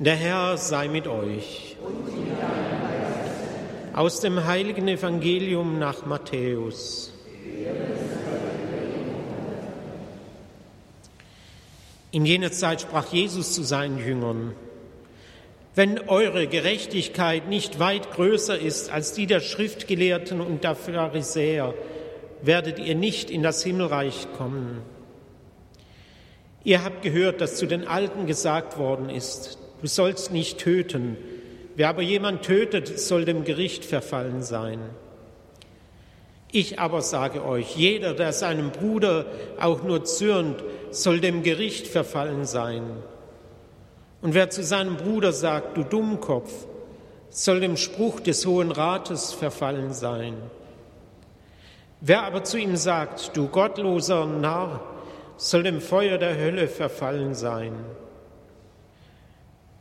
Der Herr sei mit euch. Aus dem heiligen Evangelium nach Matthäus. In jener Zeit sprach Jesus zu seinen Jüngern, wenn eure Gerechtigkeit nicht weit größer ist als die der Schriftgelehrten und der Pharisäer, werdet ihr nicht in das Himmelreich kommen. Ihr habt gehört, dass zu den Alten gesagt worden ist, Du sollst nicht töten. Wer aber jemand tötet, soll dem Gericht verfallen sein. Ich aber sage euch, jeder, der seinem Bruder auch nur zürnt, soll dem Gericht verfallen sein. Und wer zu seinem Bruder sagt, du Dummkopf, soll dem Spruch des Hohen Rates verfallen sein. Wer aber zu ihm sagt, du gottloser Narr, soll dem Feuer der Hölle verfallen sein.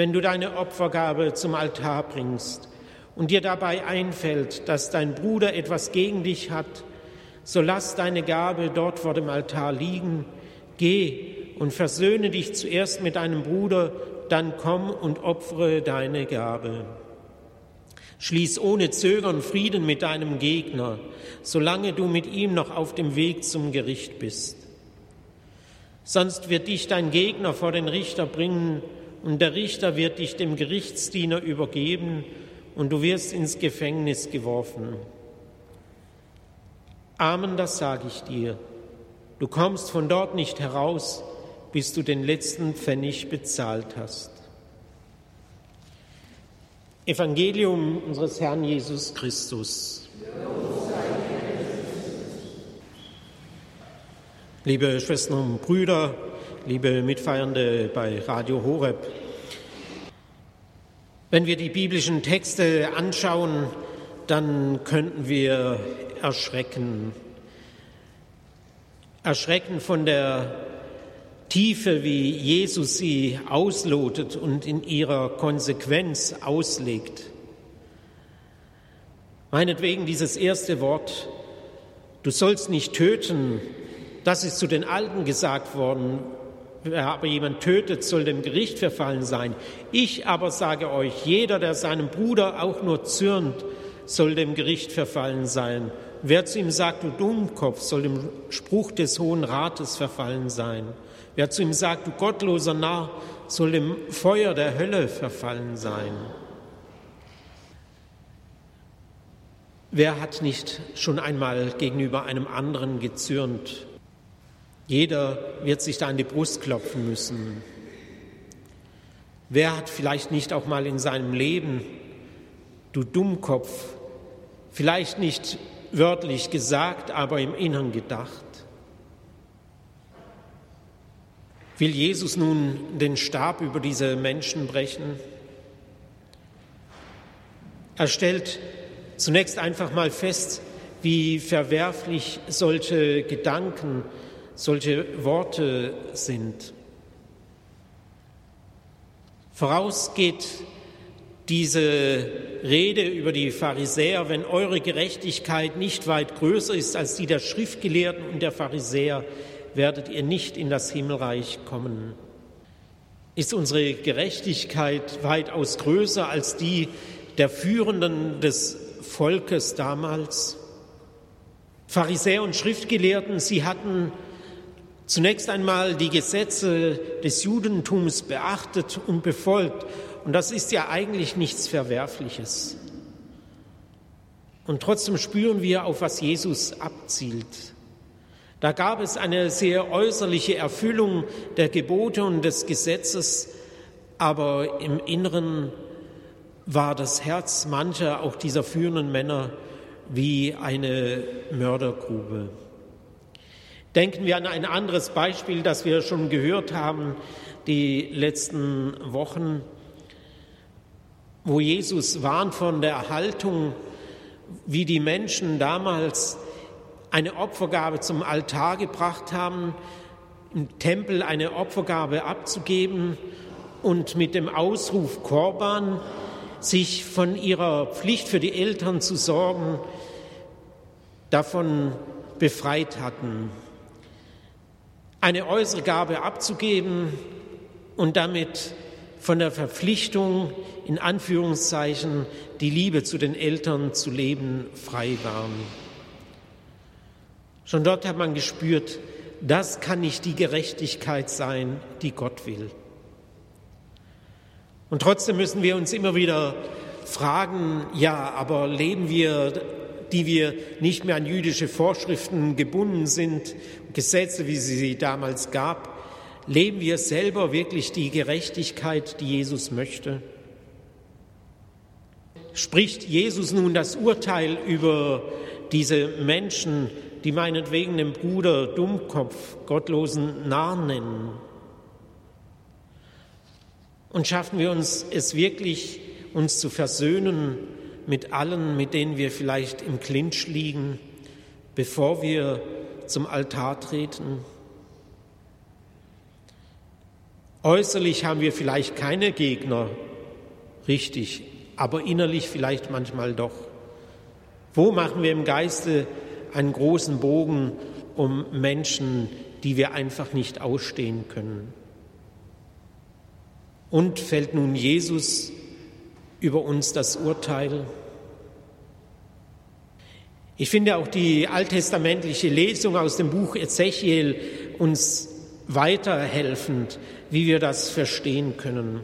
Wenn du deine Opfergabe zum Altar bringst und dir dabei einfällt, dass dein Bruder etwas gegen dich hat, so lass deine Gabe dort vor dem Altar liegen, geh und versöhne dich zuerst mit deinem Bruder, dann komm und opfere deine Gabe. Schließ ohne Zögern Frieden mit deinem Gegner, solange du mit ihm noch auf dem Weg zum Gericht bist. Sonst wird dich dein Gegner vor den Richter bringen, und der Richter wird dich dem Gerichtsdiener übergeben und du wirst ins Gefängnis geworfen. Amen, das sage ich dir. Du kommst von dort nicht heraus, bis du den letzten Pfennig bezahlt hast. Evangelium unseres Herrn Jesus Christus. Liebe Schwestern und Brüder, liebe Mitfeiernde bei Radio Horeb. Wenn wir die biblischen Texte anschauen, dann könnten wir erschrecken. Erschrecken von der Tiefe, wie Jesus sie auslotet und in ihrer Konsequenz auslegt. Meinetwegen dieses erste Wort, du sollst nicht töten, das ist zu den Alten gesagt worden, Wer aber jemand tötet, soll dem Gericht verfallen sein. Ich aber sage euch, jeder, der seinem Bruder auch nur zürnt, soll dem Gericht verfallen sein. Wer zu ihm sagt, du Dummkopf, soll dem Spruch des Hohen Rates verfallen sein. Wer zu ihm sagt, du gottloser Narr, soll dem Feuer der Hölle verfallen sein. Wer hat nicht schon einmal gegenüber einem anderen gezürnt? Jeder wird sich da an die Brust klopfen müssen. Wer hat vielleicht nicht auch mal in seinem Leben, du Dummkopf, vielleicht nicht wörtlich gesagt, aber im Innern gedacht? Will Jesus nun den Stab über diese Menschen brechen? Er stellt zunächst einfach mal fest, wie verwerflich solche Gedanken, solche Worte sind. Voraus geht diese Rede über die Pharisäer, wenn eure Gerechtigkeit nicht weit größer ist als die der Schriftgelehrten und der Pharisäer, werdet ihr nicht in das Himmelreich kommen. Ist unsere Gerechtigkeit weitaus größer als die der Führenden des Volkes damals? Pharisäer und Schriftgelehrten, sie hatten zunächst einmal die Gesetze des Judentums beachtet und befolgt. Und das ist ja eigentlich nichts Verwerfliches. Und trotzdem spüren wir, auf was Jesus abzielt. Da gab es eine sehr äußerliche Erfüllung der Gebote und des Gesetzes, aber im Inneren war das Herz mancher, auch dieser führenden Männer, wie eine Mördergrube. Denken wir an ein anderes Beispiel, das wir schon gehört haben die letzten Wochen, wo Jesus warnt von der Haltung, wie die Menschen damals eine Opfergabe zum Altar gebracht haben, im Tempel eine Opfergabe abzugeben und mit dem Ausruf Korban sich von ihrer Pflicht für die Eltern zu sorgen, davon befreit hatten eine äußere Gabe abzugeben und damit von der Verpflichtung, in Anführungszeichen, die Liebe zu den Eltern zu leben, frei waren. Schon dort hat man gespürt, das kann nicht die Gerechtigkeit sein, die Gott will. Und trotzdem müssen wir uns immer wieder fragen, ja, aber leben wir, die wir nicht mehr an jüdische Vorschriften gebunden sind, Gesetze, wie sie sie damals gab, leben wir selber wirklich die Gerechtigkeit, die Jesus möchte? Spricht Jesus nun das Urteil über diese Menschen, die meinetwegen den Bruder Dummkopf, gottlosen Narr nennen? Und schaffen wir uns es wirklich, uns zu versöhnen mit allen, mit denen wir vielleicht im Clinch liegen, bevor wir zum Altar treten? Äußerlich haben wir vielleicht keine Gegner, richtig, aber innerlich vielleicht manchmal doch. Wo machen wir im Geiste einen großen Bogen um Menschen, die wir einfach nicht ausstehen können? Und fällt nun Jesus über uns das Urteil? Ich finde auch die alttestamentliche Lesung aus dem Buch Ezechiel uns weiterhelfend, wie wir das verstehen können.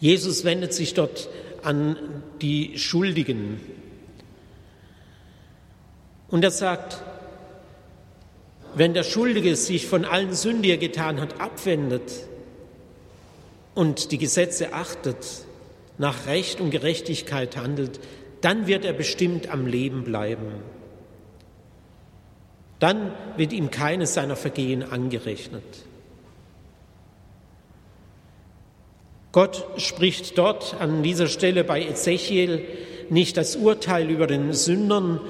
Jesus wendet sich dort an die Schuldigen und er sagt, wenn der Schuldige sich von allen Sünden, die er getan hat, abwendet und die Gesetze achtet, nach Recht und Gerechtigkeit handelt, dann wird er bestimmt am Leben bleiben. Dann wird ihm keines seiner Vergehen angerechnet. Gott spricht dort an dieser Stelle bei Ezechiel nicht das Urteil über den Sündern,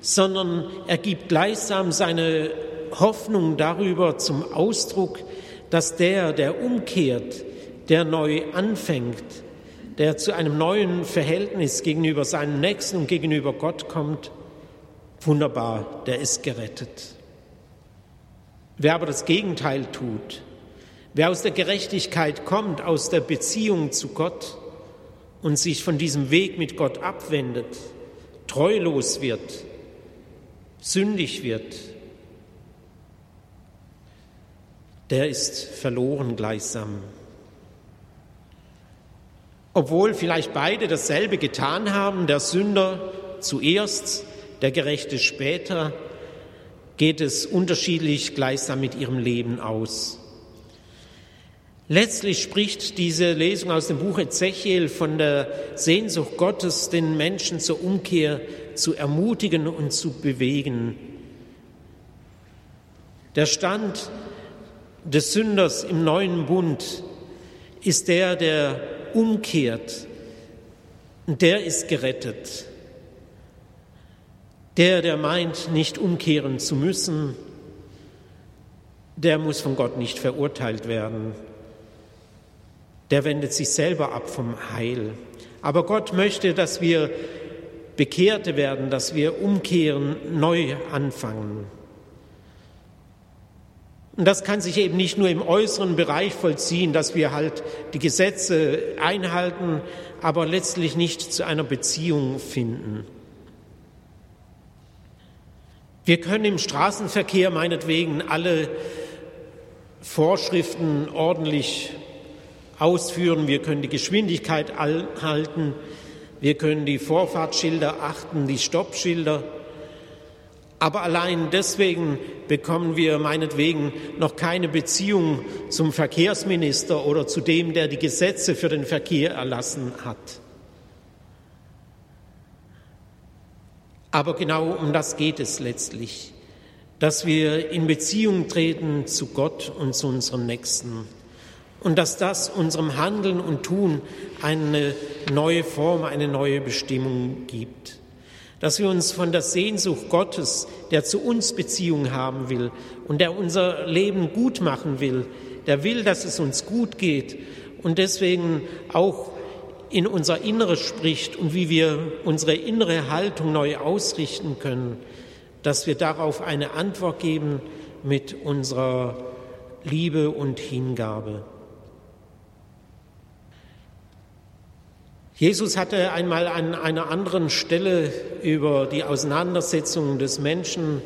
sondern er gibt gleichsam seine Hoffnung darüber zum Ausdruck, dass der, der umkehrt, der neu anfängt, der zu einem neuen Verhältnis gegenüber seinem Nächsten und gegenüber Gott kommt, wunderbar, der ist gerettet. Wer aber das Gegenteil tut, Wer aus der Gerechtigkeit kommt, aus der Beziehung zu Gott und sich von diesem Weg mit Gott abwendet, treulos wird, sündig wird, der ist verloren gleichsam. Obwohl vielleicht beide dasselbe getan haben, der Sünder zuerst, der Gerechte später, geht es unterschiedlich gleichsam mit ihrem Leben aus. Letztlich spricht diese Lesung aus dem Buch Ezechiel von der Sehnsucht Gottes, den Menschen zur Umkehr zu ermutigen und zu bewegen. Der Stand des Sünders im neuen Bund ist der, der umkehrt. Der ist gerettet. Der, der meint, nicht umkehren zu müssen, der muss von Gott nicht verurteilt werden der wendet sich selber ab vom Heil. Aber Gott möchte, dass wir Bekehrte werden, dass wir umkehren, neu anfangen. Und das kann sich eben nicht nur im äußeren Bereich vollziehen, dass wir halt die Gesetze einhalten, aber letztlich nicht zu einer Beziehung finden. Wir können im Straßenverkehr meinetwegen alle Vorschriften ordentlich ausführen, wir können die Geschwindigkeit halten, wir können die Vorfahrtsschilder achten, die Stoppschilder. Aber allein deswegen bekommen wir meinetwegen noch keine Beziehung zum Verkehrsminister oder zu dem, der die Gesetze für den Verkehr erlassen hat. Aber genau um das geht es letztlich, dass wir in Beziehung treten zu Gott und zu unserem Nächsten und dass das unserem Handeln und Tun eine neue Form, eine neue Bestimmung gibt. Dass wir uns von der Sehnsucht Gottes, der zu uns Beziehung haben will und der unser Leben gut machen will, der will, dass es uns gut geht und deswegen auch in unser Inneres spricht und wie wir unsere innere Haltung neu ausrichten können, dass wir darauf eine Antwort geben mit unserer Liebe und Hingabe. Jesus hatte einmal an einer anderen Stelle über die Auseinandersetzung des Menschen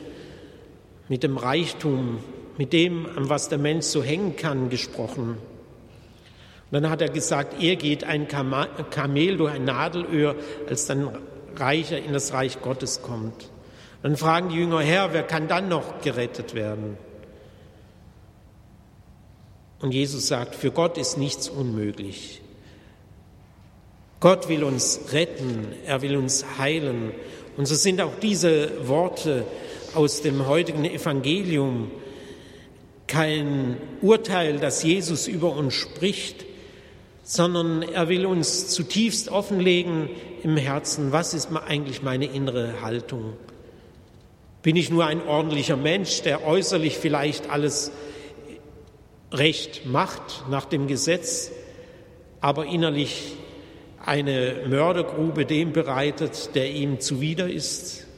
mit dem Reichtum, mit dem, an was der Mensch so hängen kann, gesprochen. Und dann hat er gesagt, er geht ein Kamel durch ein Nadelöhr, als dann Reicher in das Reich Gottes kommt. Dann fragen die Jünger, Herr, wer kann dann noch gerettet werden? Und Jesus sagt, für Gott ist nichts unmöglich. Gott will uns retten, er will uns heilen. Und so sind auch diese Worte aus dem heutigen Evangelium kein Urteil, das Jesus über uns spricht, sondern er will uns zutiefst offenlegen im Herzen, was ist eigentlich meine innere Haltung. Bin ich nur ein ordentlicher Mensch, der äußerlich vielleicht alles recht macht nach dem Gesetz, aber innerlich eine Mördergrube dem bereitet, der ihm zuwider ist?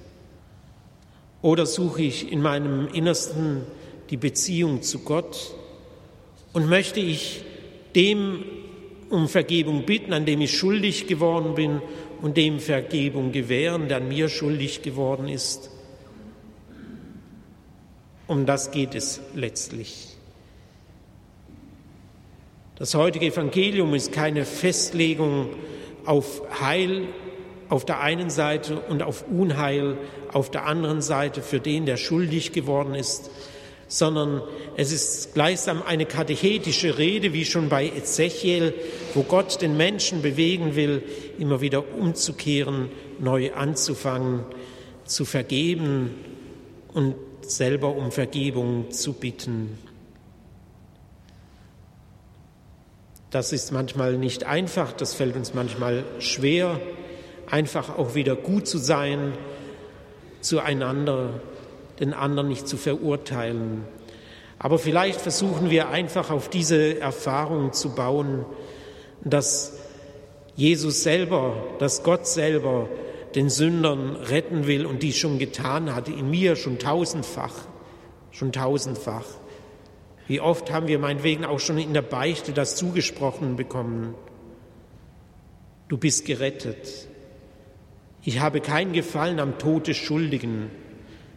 Oder suche ich in meinem Innersten die Beziehung zu Gott und möchte ich dem um Vergebung bitten, an dem ich schuldig geworden bin und dem Vergebung gewähren, der an mir schuldig geworden ist. Um das geht es letztlich. Das heutige Evangelium ist keine Festlegung auf Heil auf der einen Seite und auf Unheil auf der anderen Seite für den, der schuldig geworden ist, sondern es ist gleichsam eine katechetische Rede, wie schon bei Ezechiel, wo Gott den Menschen bewegen will, immer wieder umzukehren, neu anzufangen, zu vergeben und selber um Vergebung zu bitten. Das ist manchmal nicht einfach, das fällt uns manchmal schwer, einfach auch wieder gut zu sein zueinander, den anderen nicht zu verurteilen. Aber vielleicht versuchen wir einfach auf diese Erfahrung zu bauen, dass Jesus selber, dass Gott selber den Sündern retten will und dies schon getan hat, in mir schon tausendfach, schon tausendfach. Wie oft haben wir meinetwegen auch schon in der Beichte das zugesprochen bekommen. Du bist gerettet. Ich habe kein Gefallen am Tod des Schuldigen,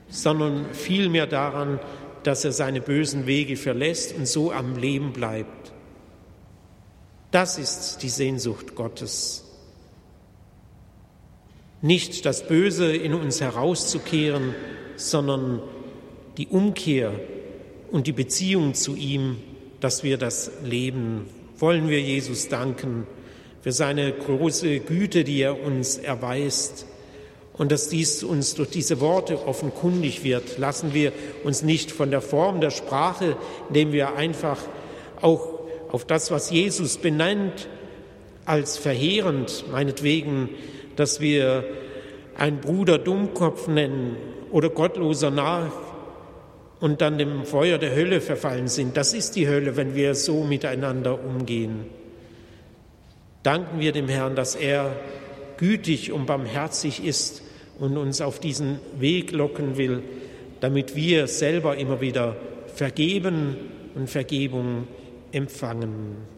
sondern vielmehr daran, dass er seine bösen Wege verlässt und so am Leben bleibt. Das ist die Sehnsucht Gottes. Nicht das Böse in uns herauszukehren, sondern die Umkehr und die Beziehung zu ihm, dass wir das leben. Wollen wir Jesus danken für seine große Güte, die er uns erweist und dass dies uns durch diese Worte offenkundig wird. Lassen wir uns nicht von der Form der Sprache, indem wir einfach auch auf das, was Jesus benennt, als verheerend, meinetwegen, dass wir einen Bruder Dummkopf nennen oder gottloser Narr und dann dem Feuer der Hölle verfallen sind. Das ist die Hölle, wenn wir so miteinander umgehen. Danken wir dem Herrn, dass er gütig und barmherzig ist und uns auf diesen Weg locken will, damit wir selber immer wieder vergeben und Vergebung empfangen.